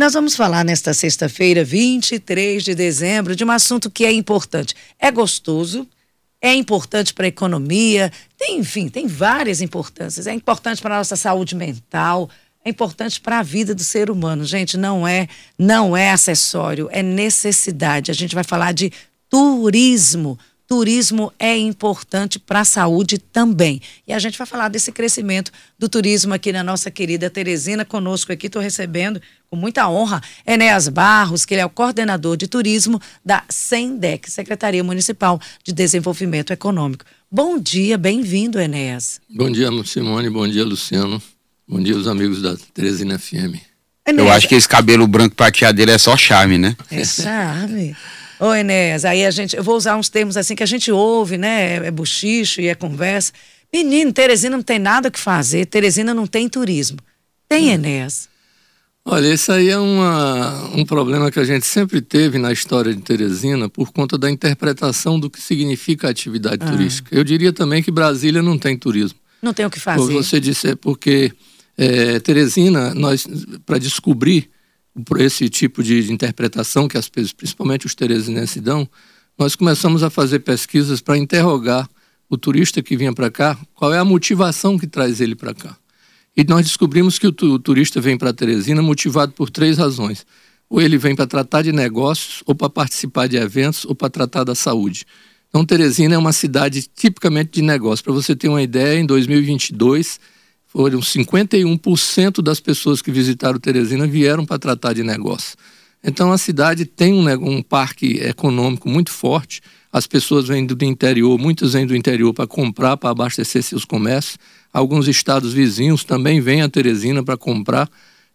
Nós vamos falar nesta sexta-feira, 23 de dezembro, de um assunto que é importante. É gostoso, é importante para a economia, tem, enfim, tem várias importâncias. É importante para a nossa saúde mental, é importante para a vida do ser humano. Gente, não é, não é acessório, é necessidade. A gente vai falar de turismo turismo é importante para a saúde também. E a gente vai falar desse crescimento do turismo aqui na nossa querida Teresina, conosco aqui. Estou recebendo com muita honra Enéas Barros, que ele é o coordenador de turismo da SENDEC, Secretaria Municipal de Desenvolvimento Econômico. Bom dia, bem-vindo, Enéas. Bom dia, Simone, bom dia, Luciano. Bom dia, os amigos da Teresina FM. Enéas. Eu acho que esse cabelo branco prateado dele é só charme, né? É charme. Ô, Enéas, aí a gente, eu vou usar uns termos assim que a gente ouve, né? É, é buchicho e é conversa. Menino, Teresina não tem nada o que fazer, Teresina não tem turismo. Tem, hum. Enéas? Olha, esse aí é uma, um problema que a gente sempre teve na história de Teresina por conta da interpretação do que significa a atividade ah. turística. Eu diria também que Brasília não tem turismo. Não tem o que fazer. Você disse, é porque é, Teresina, nós, para descobrir esse tipo de interpretação que as principalmente os teresinenses dão, nós começamos a fazer pesquisas para interrogar o turista que vinha para cá, qual é a motivação que traz ele para cá. E nós descobrimos que o, o turista vem para Teresina motivado por três razões. Ou ele vem para tratar de negócios, ou para participar de eventos, ou para tratar da saúde. Então, Teresina é uma cidade tipicamente de negócio. Para você ter uma ideia, em 2022 foram 51% das pessoas que visitaram Teresina vieram para tratar de negócio. Então a cidade tem um, um, parque econômico muito forte. As pessoas vêm do interior, muitas vêm do interior para comprar, para abastecer seus comércios. Alguns estados vizinhos também vêm a Teresina para comprar.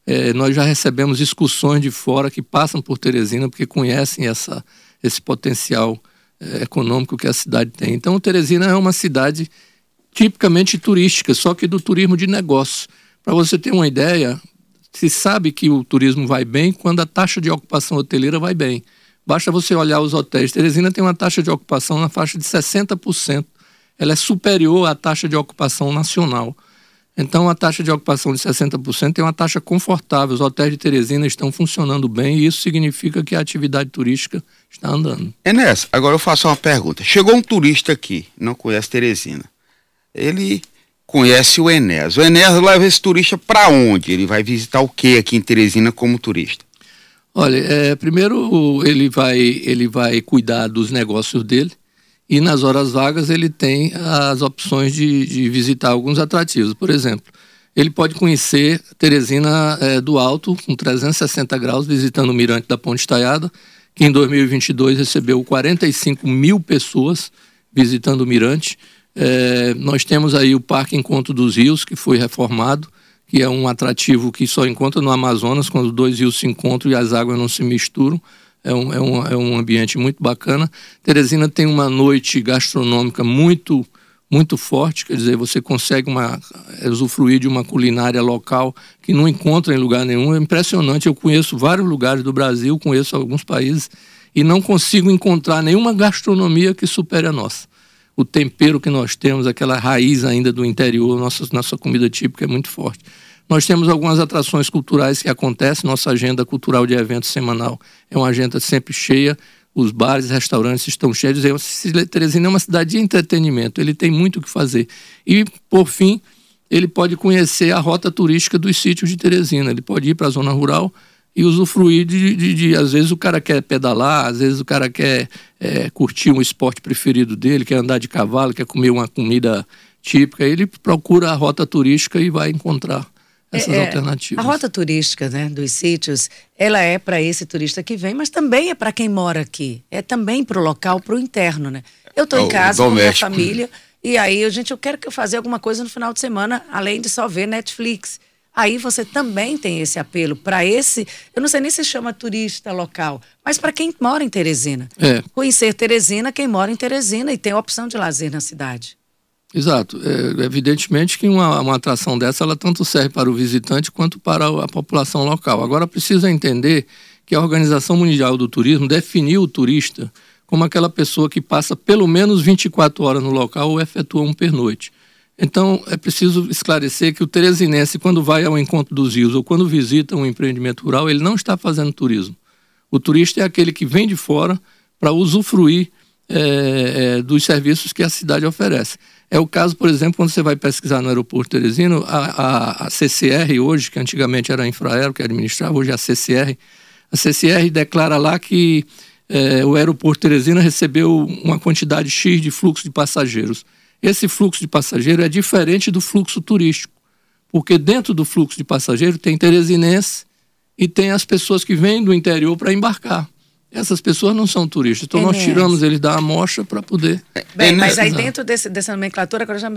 É, nós já recebemos excursões de fora que passam por Teresina porque conhecem essa, esse potencial é, econômico que a cidade tem. Então Teresina é uma cidade tipicamente turística, só que do turismo de negócio. Para você ter uma ideia, se sabe que o turismo vai bem quando a taxa de ocupação hoteleira vai bem. Basta você olhar os hotéis. Teresina tem uma taxa de ocupação na faixa de 60%. Ela é superior à taxa de ocupação nacional. Então, a taxa de ocupação de 60% é uma taxa confortável. Os hotéis de Teresina estão funcionando bem e isso significa que a atividade turística está andando. Enéas, agora eu faço uma pergunta. Chegou um turista aqui, não conhece Teresina ele conhece o Enéas. O Enéas leva esse turista para onde? Ele vai visitar o que aqui em Teresina como turista? Olha, é, primeiro ele vai, ele vai cuidar dos negócios dele e nas horas vagas ele tem as opções de, de visitar alguns atrativos. Por exemplo, ele pode conhecer Teresina é, do Alto, com 360 graus, visitando o Mirante da Ponte Estaiada, que em 2022 recebeu 45 mil pessoas visitando o Mirante. É, nós temos aí o Parque Encontro dos Rios, que foi reformado, que é um atrativo que só encontra no Amazonas, quando dois rios se encontram e as águas não se misturam. É um, é um, é um ambiente muito bacana. Teresina tem uma noite gastronômica muito muito forte, quer dizer, você consegue uma, usufruir de uma culinária local que não encontra em lugar nenhum. É impressionante, eu conheço vários lugares do Brasil, conheço alguns países e não consigo encontrar nenhuma gastronomia que supere a nossa o tempero que nós temos, aquela raiz ainda do interior, nossa, nossa comida típica é muito forte. Nós temos algumas atrações culturais que acontecem, nossa agenda cultural de eventos semanal é uma agenda sempre cheia, os bares, restaurantes estão cheios. Teresina é uma cidade de entretenimento, ele tem muito o que fazer. E, por fim, ele pode conhecer a rota turística dos sítios de Teresina, ele pode ir para a zona rural, e usufruir de, de, de, às vezes o cara quer pedalar, às vezes o cara quer é, curtir um esporte preferido dele, quer andar de cavalo, quer comer uma comida típica, ele procura a rota turística e vai encontrar essas é, é alternativas. A rota turística né, dos sítios, ela é para esse turista que vem, mas também é para quem mora aqui. É também para o local, para o interno, né? Eu estou em casa com a minha família e aí, gente, eu quero que eu fazer alguma coisa no final de semana, além de só ver Netflix aí você também tem esse apelo para esse, eu não sei nem se chama turista local, mas para quem mora em Teresina. É. Conhecer Teresina, quem mora em Teresina e tem a opção de lazer na cidade. Exato. É, evidentemente que uma, uma atração dessa, ela tanto serve para o visitante quanto para a população local. Agora, precisa entender que a Organização Mundial do Turismo definiu o turista como aquela pessoa que passa pelo menos 24 horas no local ou efetua um pernoite. Então, é preciso esclarecer que o teresinense, quando vai ao encontro dos rios ou quando visita um empreendimento rural, ele não está fazendo turismo. O turista é aquele que vem de fora para usufruir é, é, dos serviços que a cidade oferece. É o caso, por exemplo, quando você vai pesquisar no aeroporto Teresino, a, a, a CCR hoje, que antigamente era a Infraero que administrava, hoje é a CCR, a CCR declara lá que é, o aeroporto Teresina recebeu uma quantidade X de fluxo de passageiros. Esse fluxo de passageiro é diferente do fluxo turístico, porque dentro do fluxo de passageiro tem teresinense e tem as pessoas que vêm do interior para embarcar. Essas pessoas não são turistas, então nós tiramos eles da amostra para poder. Bem, mas aí dentro desse, dessa nomenclatura agora já,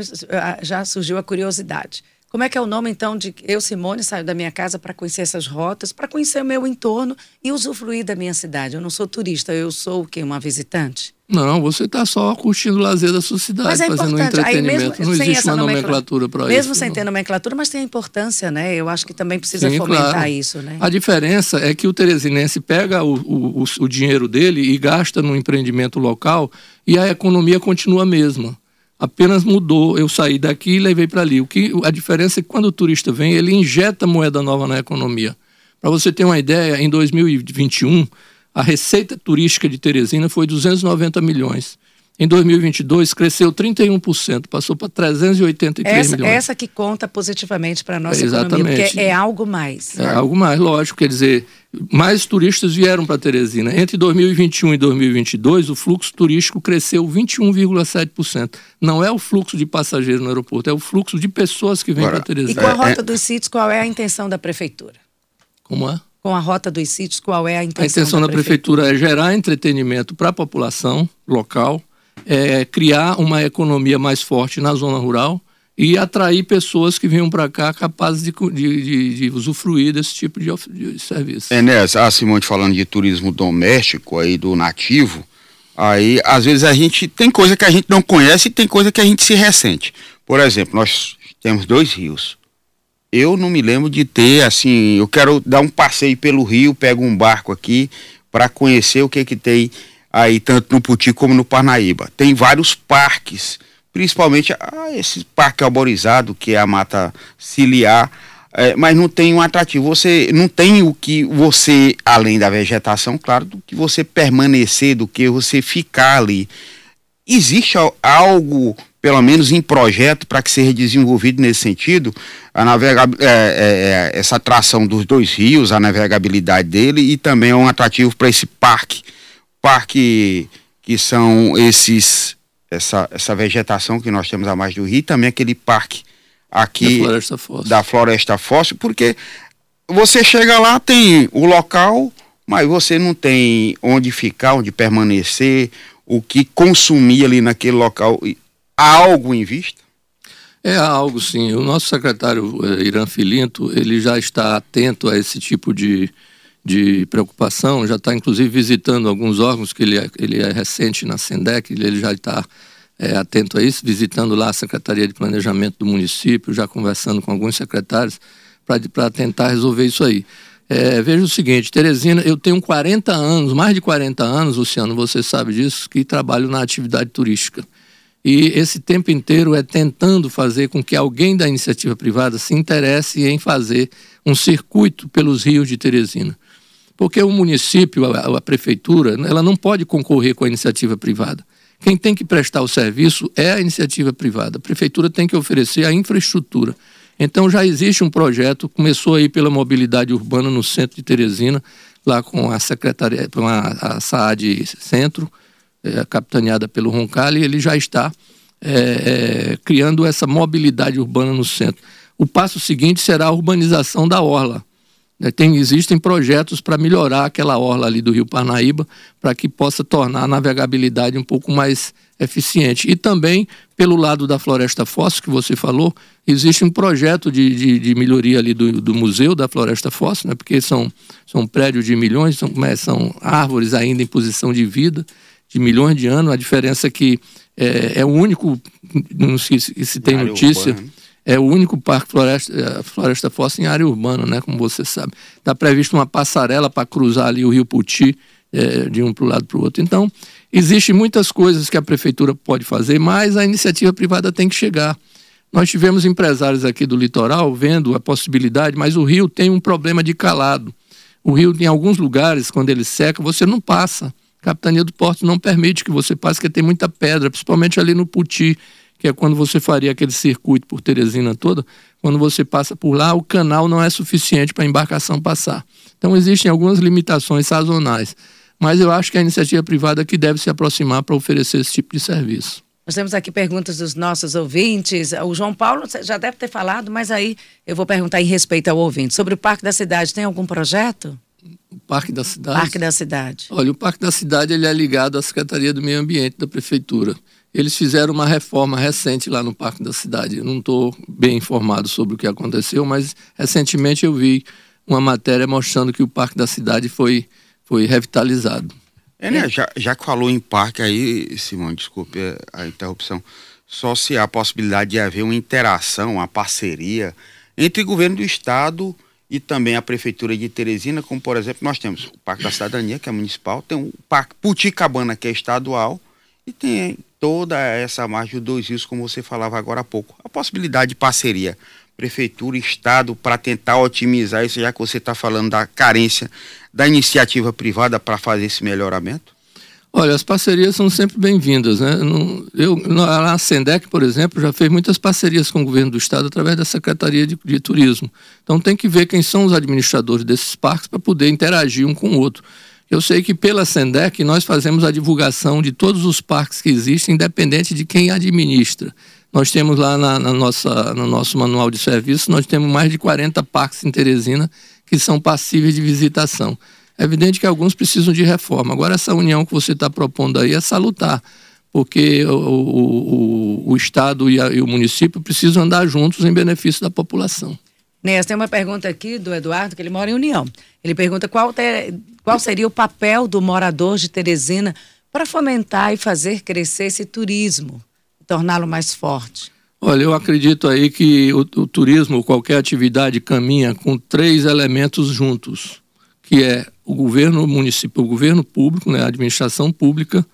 já surgiu a curiosidade. Como é que é o nome, então, de eu, Simone, saio da minha casa para conhecer essas rotas, para conhecer o meu entorno e usufruir da minha cidade? Eu não sou turista, eu sou o quê? Uma visitante? Não, você está só curtindo o lazer da sua cidade, mas é fazendo um entretenimento. Mesmo, não existe uma nomenclatura para isso. Mesmo sem não. ter nomenclatura, mas tem a importância, né? Eu acho que também precisa Sim, fomentar claro. isso, né? A diferença é que o teresinense pega o, o, o dinheiro dele e gasta no empreendimento local e a economia continua a mesma apenas mudou. Eu saí daqui e levei para ali. O que a diferença é que quando o turista vem, ele injeta moeda nova na economia. Para você ter uma ideia, em 2021 a receita turística de Teresina foi 290 milhões. Em 2022 cresceu 31%, passou para 383 essa, milhões. Essa que conta positivamente para a nossa Exatamente. economia, porque é algo mais. É algo mais, lógico. Quer dizer, mais turistas vieram para Teresina. Entre 2021 e 2022, o fluxo turístico cresceu 21,7%. Não é o fluxo de passageiros no aeroporto, é o fluxo de pessoas que vêm para Teresina. E com a rota é, é... dos sítios, qual é a intenção da prefeitura? Como é? Com a rota dos sítios, qual é a intenção? A intenção da, da prefeitura? prefeitura é gerar entretenimento para a população local, é, criar uma economia mais forte na zona rural e atrair pessoas que venham para cá capazes de, de, de, de, usufruir desse tipo de, de serviço. Enéas, a Simone falando de turismo doméstico aí do nativo, aí às vezes a gente tem coisa que a gente não conhece e tem coisa que a gente se ressente. Por exemplo, nós temos dois rios. Eu não me lembro de ter assim, eu quero dar um passeio pelo rio, pego um barco aqui para conhecer o que que tem aí tanto no Puti como no Parnaíba. Tem vários parques, principalmente ah, esse parque arborizado que é a mata ciliar, é, mas não tem um atrativo. Você não tem o que você, além da vegetação, claro, do que você permanecer, do que você ficar ali. Existe algo, pelo menos em projeto, para que seja desenvolvido nesse sentido, a navega, é, é, é essa atração dos dois rios, a navegabilidade dele e também é um atrativo para esse parque parque que são esses essa, essa vegetação que nós temos a mais do rio, e também aquele parque aqui da Floresta Fóssil, da floresta fóssil porque você chega lá, tem o local, mas você não tem onde ficar, onde permanecer, o que consumir ali naquele local. Há algo em vista? É algo, sim. O nosso secretário eh, Irã Filinto, ele já está atento a esse tipo de, de preocupação, já está inclusive visitando alguns órgãos, que ele é, ele é recente na SENDEC, ele já está é, atento a isso, visitando lá a Secretaria de Planejamento do município, já conversando com alguns secretários para tentar resolver isso aí. É, veja o seguinte, Teresina, eu tenho 40 anos, mais de 40 anos, Luciano, você sabe disso, que trabalho na atividade turística. E esse tempo inteiro é tentando fazer com que alguém da iniciativa privada se interesse em fazer um circuito pelos rios de Teresina. Porque o município, a, a prefeitura, ela não pode concorrer com a iniciativa privada. Quem tem que prestar o serviço é a iniciativa privada. A prefeitura tem que oferecer a infraestrutura. Então já existe um projeto, começou aí pela mobilidade urbana no centro de Teresina, lá com a secretaria, com a, a SAAD Centro, é, capitaneada pelo Roncalli, ele já está é, é, criando essa mobilidade urbana no centro. O passo seguinte será a urbanização da orla. Né, tem, existem projetos para melhorar aquela orla ali do Rio Parnaíba, para que possa tornar a navegabilidade um pouco mais eficiente. E também, pelo lado da Floresta Fóssil, que você falou, existe um projeto de, de, de melhoria ali do, do, Museu da Floresta Fóssil, né, porque são, são prédios de milhões, são, é, são árvores ainda em posição de vida, de milhões de anos. A diferença é que é, é o único, não sei se, se tem notícia. Urbana é o único parque floresta, é, floresta fóssil em área urbana, né, como você sabe. Está previsto uma passarela para cruzar ali o rio Puti, é, de um para o lado para o outro. Então, existem muitas coisas que a prefeitura pode fazer, mas a iniciativa privada tem que chegar. Nós tivemos empresários aqui do litoral vendo a possibilidade, mas o rio tem um problema de calado. O rio, em alguns lugares, quando ele seca, você não passa. Capitania do Porto não permite que você passe, porque tem muita pedra, principalmente ali no Puti, que é quando você faria aquele circuito por Teresina toda. Quando você passa por lá, o canal não é suficiente para a embarcação passar. Então, existem algumas limitações sazonais. Mas eu acho que a iniciativa privada que deve se aproximar para oferecer esse tipo de serviço. Nós temos aqui perguntas dos nossos ouvintes. O João Paulo já deve ter falado, mas aí eu vou perguntar em respeito ao ouvinte. Sobre o Parque da Cidade, tem algum projeto? Parque da Cidade? Parque da Cidade. Olha, o Parque da Cidade ele é ligado à Secretaria do Meio Ambiente da Prefeitura. Eles fizeram uma reforma recente lá no Parque da Cidade. Eu não estou bem informado sobre o que aconteceu, mas recentemente eu vi uma matéria mostrando que o Parque da Cidade foi, foi revitalizado. É, né? Já, já que falou em parque aí, Simão, desculpe a interrupção, só se há a possibilidade de haver uma interação, uma parceria entre o governo do estado e também a prefeitura de Teresina, como por exemplo, nós temos o Parque da Cidadania, que é municipal, tem o Parque Puticabana, que é estadual, e tem toda essa margem dos dois rios, como você falava agora há pouco. A possibilidade de parceria prefeitura, estado, para tentar otimizar isso, já que você está falando da carência da iniciativa privada para fazer esse melhoramento? Olha, as parcerias são sempre bem-vindas. Né? Eu, a Sendec, por exemplo, já fez muitas parcerias com o governo do estado através da Secretaria de, de Turismo. Então tem que ver quem são os administradores desses parques para poder interagir um com o outro. Eu sei que pela Sendec nós fazemos a divulgação de todos os parques que existem, independente de quem administra. Nós temos lá na, na, nossa, no nosso manual de serviço, nós temos mais de 40 parques em Teresina que são passíveis de visitação. É evidente que alguns precisam de reforma. Agora, essa união que você está propondo aí é salutar, porque o, o, o, Estado e, a, e, o município precisam andar juntos em benefício da população. Nes, tem uma pergunta aqui do Eduardo, que ele mora em União. Ele pergunta qual, ter, qual seria o papel do morador de Teresina para fomentar e fazer crescer esse turismo torná-lo mais forte? Olha, eu acredito aí que o, o turismo, qualquer atividade, caminha com três elementos juntos, que é o governo municipal, o governo público, né, a administração pública,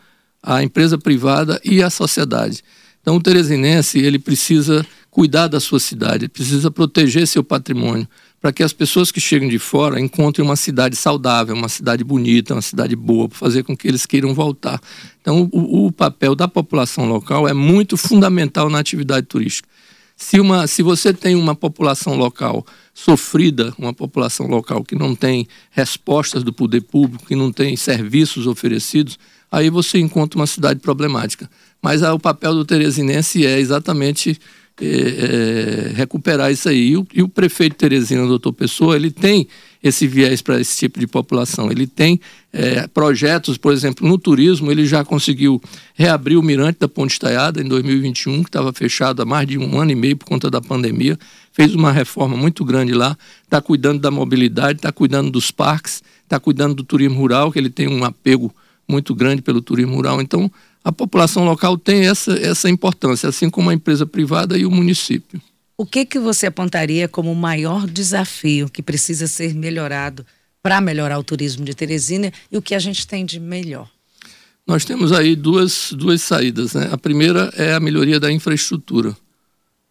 a empresa privada e a sociedade. Então, o teresinense ele precisa cuidar da sua cidade, precisa proteger seu patrimônio, para que as pessoas que chegam de fora encontrem uma cidade saudável, uma cidade bonita, uma cidade boa, para fazer com que eles queiram voltar. Então, o, o, papel da população local é muito fundamental na atividade turística. Se, uma, se você tem uma população local sofrida, uma população local que não tem respostas do poder público, que não tem serviços oferecidos, aí você encontra uma cidade problemática. Mas ah, o papel do teresinense é exatamente é, é, recuperar isso aí. E o, e o prefeito Teresina, doutor Pessoa, ele tem esse viés para esse tipo de população. Ele tem é, projetos, por exemplo, no turismo, ele já conseguiu reabrir o Mirante da Ponte Estaiada em 2021, que estava fechado há mais de um ano e meio por conta da pandemia. Fez uma reforma muito grande lá, está cuidando da mobilidade, está cuidando dos parques, está cuidando do turismo rural, que ele tem um apego muito grande pelo turismo rural. Então, a população local tem essa, essa importância, assim como a empresa privada e o município. O que, que você apontaria como o maior desafio que precisa ser melhorado para melhorar o turismo de Teresina e o que a gente tem de melhor? Nós temos aí duas, duas saídas. Né? A primeira é a melhoria da infraestrutura.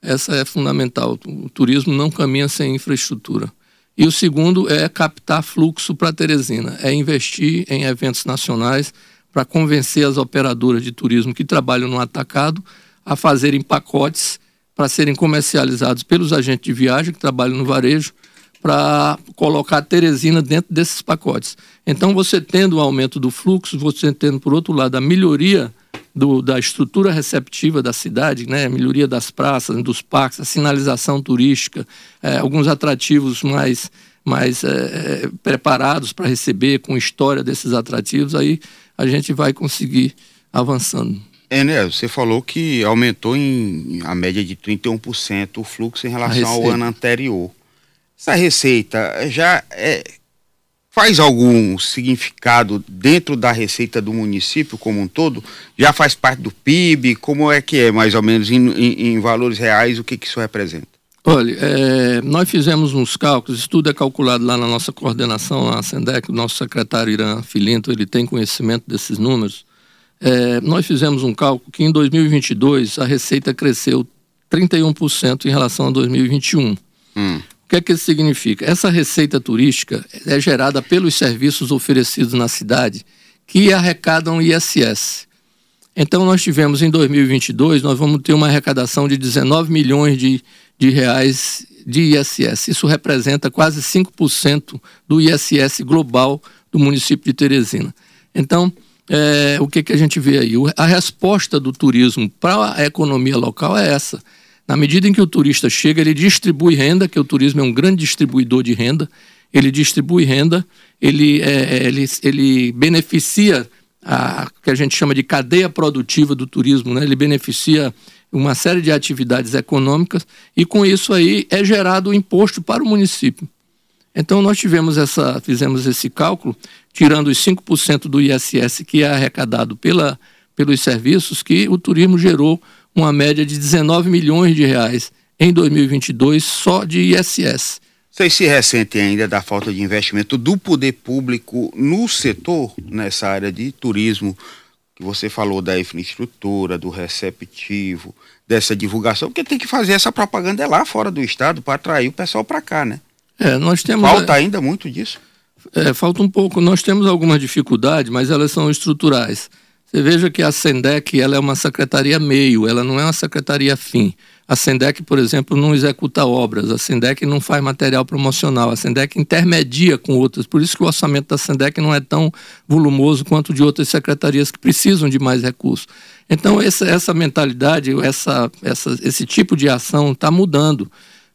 Essa é fundamental. O turismo não caminha sem infraestrutura. E o segundo é captar fluxo para Teresina, é investir em eventos nacionais, para convencer as operadoras de turismo que trabalham no atacado a fazerem pacotes para serem comercializados pelos agentes de viagem que trabalham no varejo para colocar a Teresina dentro desses pacotes. Então, você tendo o aumento do fluxo, você tendo, por outro lado, a melhoria do, da estrutura receptiva da cidade, né, a melhoria das praças, dos parques, a sinalização turística, é, alguns atrativos mais, mais é, preparados para receber, com história desses atrativos, aí a gente vai conseguir avançando. É, né? Você falou que aumentou em a média de 31% o fluxo em relação ao ano anterior. Essa receita já é, faz algum significado dentro da receita do município como um todo? Já faz parte do PIB? Como é que é, mais ou menos, em, em, em valores reais, o que, que isso representa? Olha, é, nós fizemos uns cálculos, isso tudo é calculado lá na nossa coordenação, a Sendec, o nosso secretário Irã Filinto, ele tem conhecimento desses números. É, nós fizemos um cálculo que em 2022 a receita cresceu 31% em relação a 2021. Hum. Que é que isso significa? Essa receita turística é gerada pelos serviços oferecidos na cidade que arrecadam ISS. Então nós tivemos em 2022, nós vamos ter uma arrecadação de 19 milhões de, de reais de ISS. Isso representa quase 5% do ISS global do município de Teresina. Então, é, o que, que a gente vê aí? A resposta do turismo para a economia local é essa. Na medida em que o turista chega, ele distribui renda, que o turismo é um grande distribuidor de renda, ele distribui renda, ele, é, ele, ele beneficia a que a gente chama de cadeia produtiva do turismo, né? ele beneficia uma série de atividades econômicas e com isso aí é gerado o imposto para o município. Então nós tivemos essa, fizemos esse cálculo, tirando os 5% do ISS que é arrecadado pela, pelos serviços, que o turismo gerou uma média de 19 milhões de reais em 2022 só de ISS. Vocês se ressentem ainda da falta de investimento do poder público no setor, nessa área de turismo, que você falou da infraestrutura, do receptivo, dessa divulgação, porque tem que fazer essa propaganda lá fora do estado para atrair o pessoal para cá, né? É, nós temos falta ainda muito disso. É, falta um pouco. Nós temos algumas dificuldades, mas elas são estruturais. Você veja que a Sendec ela é uma secretaria meio, ela não é uma secretaria fim. A Sendec, por exemplo, não executa obras, a Sendec não faz material promocional, a Sendec intermedia com outras. Por isso que o orçamento da Sendec não é tão volumoso quanto de outras secretarias que precisam de mais recursos. Então, essa, essa mentalidade, essa, essa, esse tipo de ação está mudando.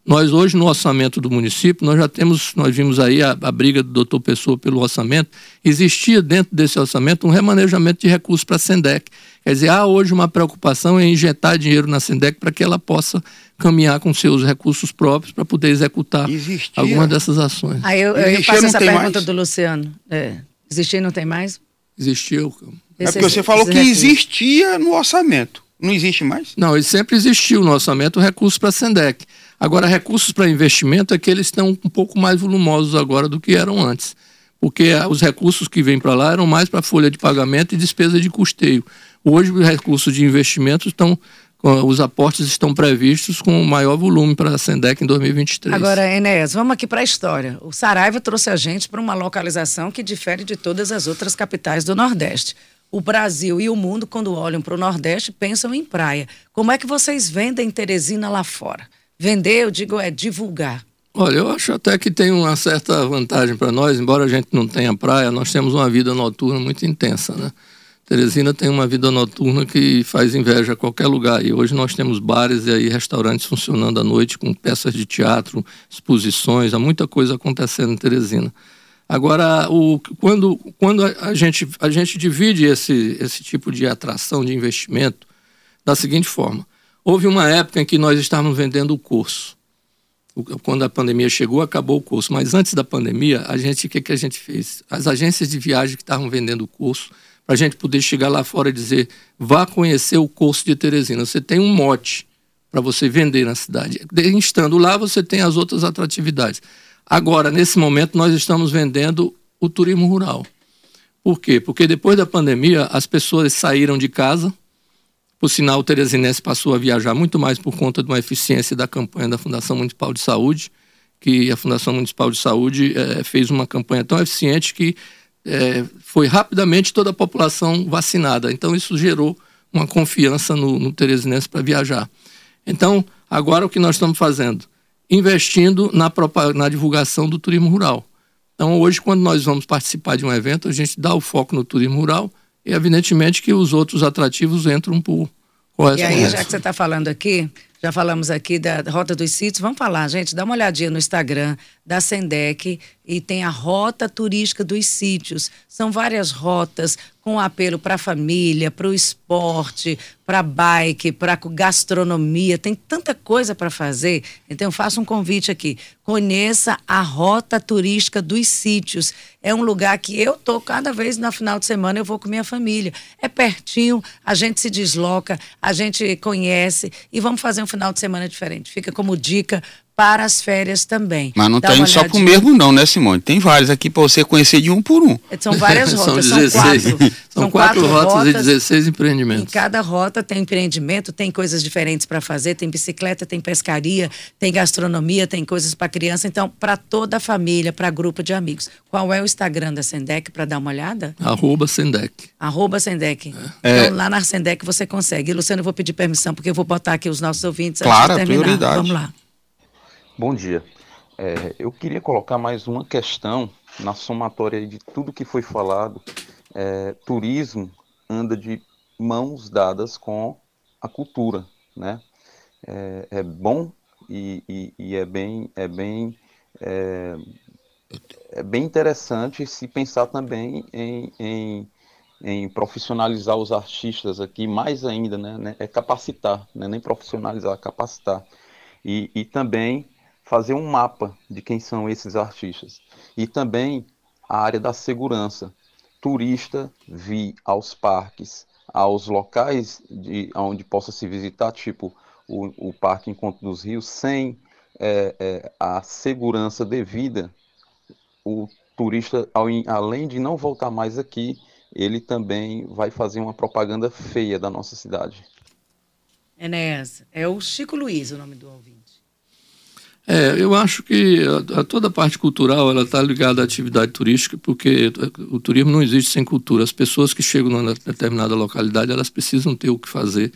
Nós hoje no orçamento do município, nós já temos, nós vimos aí a, a briga do doutor Pessoa pelo orçamento, existia dentro desse orçamento um remanejamento de recursos para a Sendec. Quer dizer, há hoje uma preocupação em injetar dinheiro na Sendec para que ela possa caminhar com seus recursos próprios para poder executar Existia. algumas dessas ações. Aí eu, eu, eu faço essa pergunta mais? do Luciano. É, existia e não tem mais? Existiu. É porque você falou que existia no orçamento. Não existe mais? Não, ele sempre existiu no orçamento recursos para a Sendec. Agora, recursos para investimento é que eles estão um pouco mais volumosos agora do que eram antes. Porque os recursos que vêm para lá eram mais para folha de pagamento e despesa de custeio. Hoje, os recursos de investimento estão os aportes estão previstos com maior volume para a Sendec em 2023. Agora, Enéas, vamos aqui para a história. O Saraiva trouxe a gente para uma localização que difere de todas as outras capitais do Nordeste o Brasil e o mundo, quando olham para o Nordeste, pensam em praia. Como é que vocês vendem Teresina lá fora? Vender, eu digo, é divulgar. Olha, eu acho até que tem uma certa vantagem para nós, embora a gente não tenha praia, nós temos uma vida noturna muito intensa, né? Teresina tem uma vida noturna que faz inveja a qualquer lugar. E hoje nós temos bares e aí restaurantes funcionando à noite com peças de teatro, exposições, há muita coisa acontecendo em Teresina. Agora, o, quando, quando a, gente, a gente divide esse, esse tipo de atração de investimento da seguinte forma: houve uma época em que nós estávamos vendendo o curso. Quando a pandemia chegou, acabou o curso. Mas antes da pandemia, a gente, o que, que a gente fez? As agências de viagem que estavam vendendo o curso, para a gente poder chegar lá fora e dizer: vá conhecer o curso de Teresina. Você tem um mote para você vender na cidade. Estando lá, você tem as outras atratividades. Agora, nesse momento, nós estamos vendendo o turismo rural. Por quê? Porque depois da pandemia, as pessoas saíram de casa. Por sinal, o Teresinense passou a viajar muito mais por conta de uma eficiência da campanha da Fundação Municipal de Saúde, que a Fundação Municipal de Saúde é, fez uma campanha tão eficiente que é, foi rapidamente toda a população vacinada. Então, isso gerou uma confiança no, no Teresinense para viajar. Então, agora o que nós estamos fazendo? investindo na, na divulgação do turismo rural. Então, hoje, quando nós vamos participar de um evento, a gente dá o foco no turismo rural e, evidentemente, que os outros atrativos entram por correspondência. E aí, já que você está falando aqui, já falamos aqui da Rota dos Sítios, vamos falar, gente, dá uma olhadinha no Instagram da Sendec e tem a Rota Turística dos Sítios. São várias rotas com apelo para a família, para o esporte, para bike, para gastronomia. Tem tanta coisa para fazer. Então, faço um convite aqui. Conheça a Rota Turística dos Sítios. É um lugar que eu tô cada vez no final de semana eu vou com minha família. É pertinho, a gente se desloca, a gente conhece e vamos fazer um final de semana diferente. Fica como dica para as férias também. Mas não está indo só para o mesmo não, né, Simone? Tem vários aqui para você conhecer de um por um. São várias rotas, são 16. São quatro, são quatro, quatro rotas, rotas, e 16 empreendimentos. Em cada rota tem empreendimento, tem coisas diferentes para fazer, tem bicicleta, tem pescaria, tem gastronomia, tem coisas para criança. Então, para toda a família, para grupo de amigos. Qual é o Instagram da Sendec para dar uma olhada? Arroba Sendec. Arroba Sendec. É. Então, lá na Sendec você consegue. E, Luciano, eu vou pedir permissão, porque eu vou botar aqui os nossos ouvintes claro, antes de terminar. Prioridade. Vamos lá. Bom dia. É, eu queria colocar mais uma questão na somatória de tudo que foi falado. É, turismo anda de mãos dadas com a cultura, né? É, é bom e, e, e, é bem, é bem, é, é, bem interessante se pensar também em, em, em, profissionalizar os artistas aqui, mais ainda, né? é capacitar, né? nem profissionalizar, capacitar. E, e também fazer um mapa de quem são esses artistas. E também a área da segurança. Turista vir aos parques, aos locais de, onde possa se visitar, tipo o, o Parque Encontro dos Rios, sem é, é, a segurança devida, o turista, ao, além de não voltar mais aqui, ele também vai fazer uma propaganda feia da nossa cidade. Enéas, é o Chico Luiz o nome do ouvinte. É, eu acho que a, a toda a parte cultural ela está ligada à atividade turística, porque o turismo não existe sem cultura. As pessoas que chegam numa determinada localidade elas precisam ter o que fazer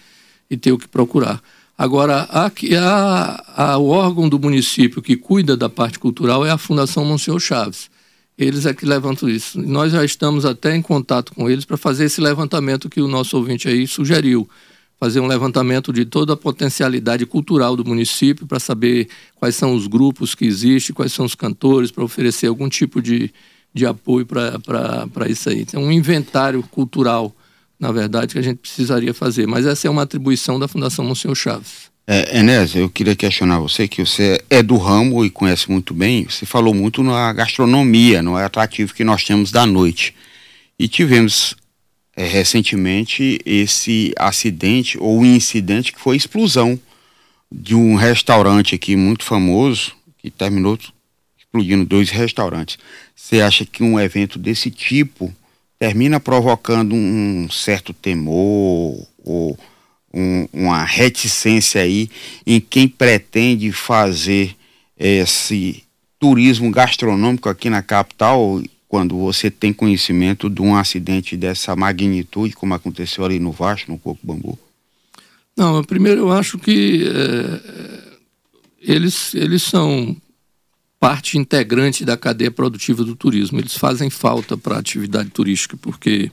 e ter o que procurar. Agora, a, a, a, o órgão do município que cuida da parte cultural é a Fundação Monsenhor Chaves. Eles é que levantam isso. Nós já estamos até em contato com eles para fazer esse levantamento que o nosso ouvinte aí sugeriu fazer um levantamento de toda a potencialidade cultural do município para saber quais são os grupos que existem, quais são os cantores, para oferecer algum tipo de, de apoio para isso aí. Tem um inventário cultural, na verdade, que a gente precisaria fazer. Mas essa é uma atribuição da Fundação Monsenhor Chaves. É, Enéas, eu queria questionar você, que você é do ramo e conhece muito bem, você falou muito na gastronomia, no atrativo que nós temos da noite. E tivemos é, recentemente esse acidente ou incidente que foi explosão de um restaurante aqui muito famoso que terminou explodindo dois restaurantes. Você acha que um evento desse tipo termina provocando um certo temor ou um, uma reticência aí em quem pretende fazer esse turismo gastronômico aqui na capital quando você tem conhecimento de um acidente dessa magnitude, como aconteceu ali no Vasco, no Coco Bambu? Não, primeiro eu acho que é, eles, eles são parte integrante da cadeia produtiva do turismo. Eles fazem falta para a atividade turística, porque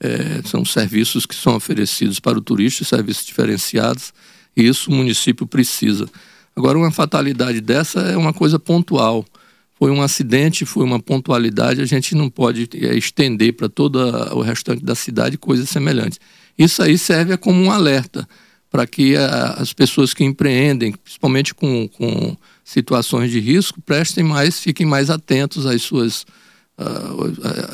é, são serviços que são oferecidos para o turista, serviços diferenciados, e isso o município precisa. Agora, uma fatalidade dessa é uma coisa pontual foi um acidente, foi uma pontualidade, a gente não pode é, estender para todo o restante da cidade coisas semelhantes. Isso aí serve como um alerta para que a, as pessoas que empreendem, principalmente com, com situações de risco, prestem mais, fiquem mais atentos às suas,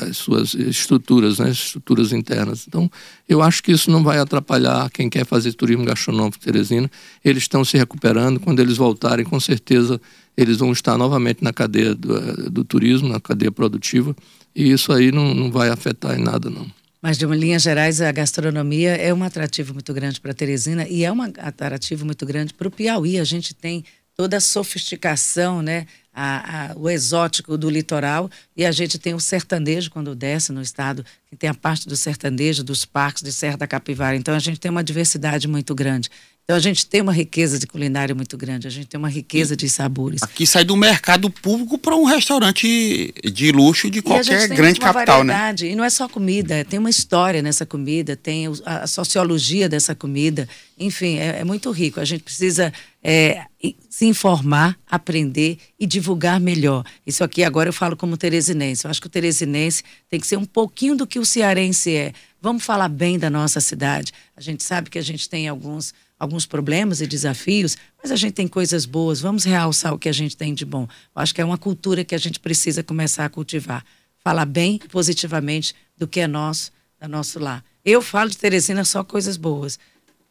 às suas estruturas, né, estruturas internas. Então, eu acho que isso não vai atrapalhar quem quer fazer turismo gastronômico Teresina. Eles estão se recuperando, quando eles voltarem, com certeza eles vão estar novamente na cadeia do, eh, do turismo, na cadeia produtiva, e isso aí não, não vai afetar em nada, não. Mas, de uma linhas gerais, a gastronomia é um atrativo muito grande para Teresina e é um atrativo muito grande para o Piauí. A gente tem toda a sofisticação, né? A, a, o exótico do litoral e a gente tem o sertanejo quando desce no estado, que tem a parte do sertanejo, dos parques de Serra da Capivara. Então a gente tem uma diversidade muito grande. Então a gente tem uma riqueza de culinária muito grande, a gente tem uma riqueza de sabores. Aqui sai do mercado público para um restaurante de luxo de qualquer grande capital, né? variedade. né? E não é só comida, tem uma história nessa comida, tem a sociologia dessa comida, enfim, é, é muito rico. A gente precisa é, se informar, aprender e divulgar melhor. Isso aqui agora eu falo como teresinense. Eu acho que o teresinense tem que ser um pouquinho do que o cearense é. Vamos falar bem da nossa cidade. A gente sabe que a gente tem alguns alguns problemas e desafios, mas a gente tem coisas boas, vamos realçar o que a gente tem de bom. Eu acho que é uma cultura que a gente precisa começar a cultivar. Falar bem positivamente do que é nosso, da nosso lar. Eu falo de Teresina só coisas boas.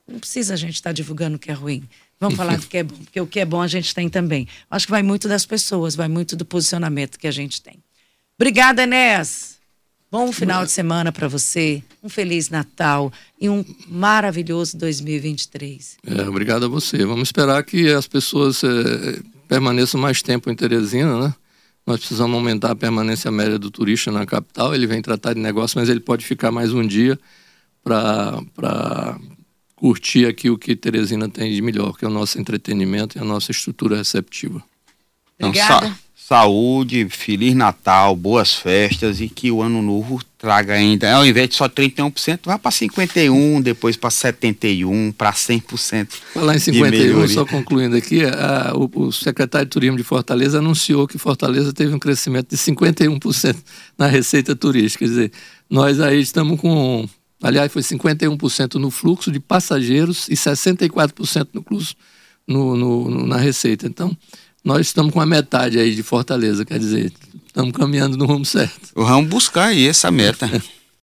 Não precisa a gente estar tá divulgando o que é ruim. Vamos falar do que é bom, porque o que é bom a gente tem também. Acho que vai muito das pessoas, vai muito do posicionamento que a gente tem. Obrigada, Enéas. Bom final de semana para você, um feliz Natal e um maravilhoso 2023. É, obrigado a você. Vamos esperar que as pessoas é, permaneçam mais tempo em Teresina, né? Nós precisamos aumentar a permanência média do turista na capital. Ele vem tratar de negócio, mas ele pode ficar mais um dia para curtir aqui o que Teresina tem de melhor, que é o nosso entretenimento e a nossa estrutura receptiva. Obrigada. Então, saúde, Feliz Natal, boas festas e que o ano novo traga ainda, ao invés de só 31%, vá para 51%, depois para 71%, para 100%. Falar em 51%, só concluindo aqui, a, o, o, secretário de Turismo de Fortaleza anunciou que Fortaleza teve um crescimento de 51% na receita turística. Quer dizer, nós aí estamos com. Aliás, foi 51% no fluxo de passageiros e 64% no fluxo no, no, na receita. Então, nós estamos com a metade aí de Fortaleza, quer dizer, estamos caminhando no rumo certo. Vamos buscar aí essa meta.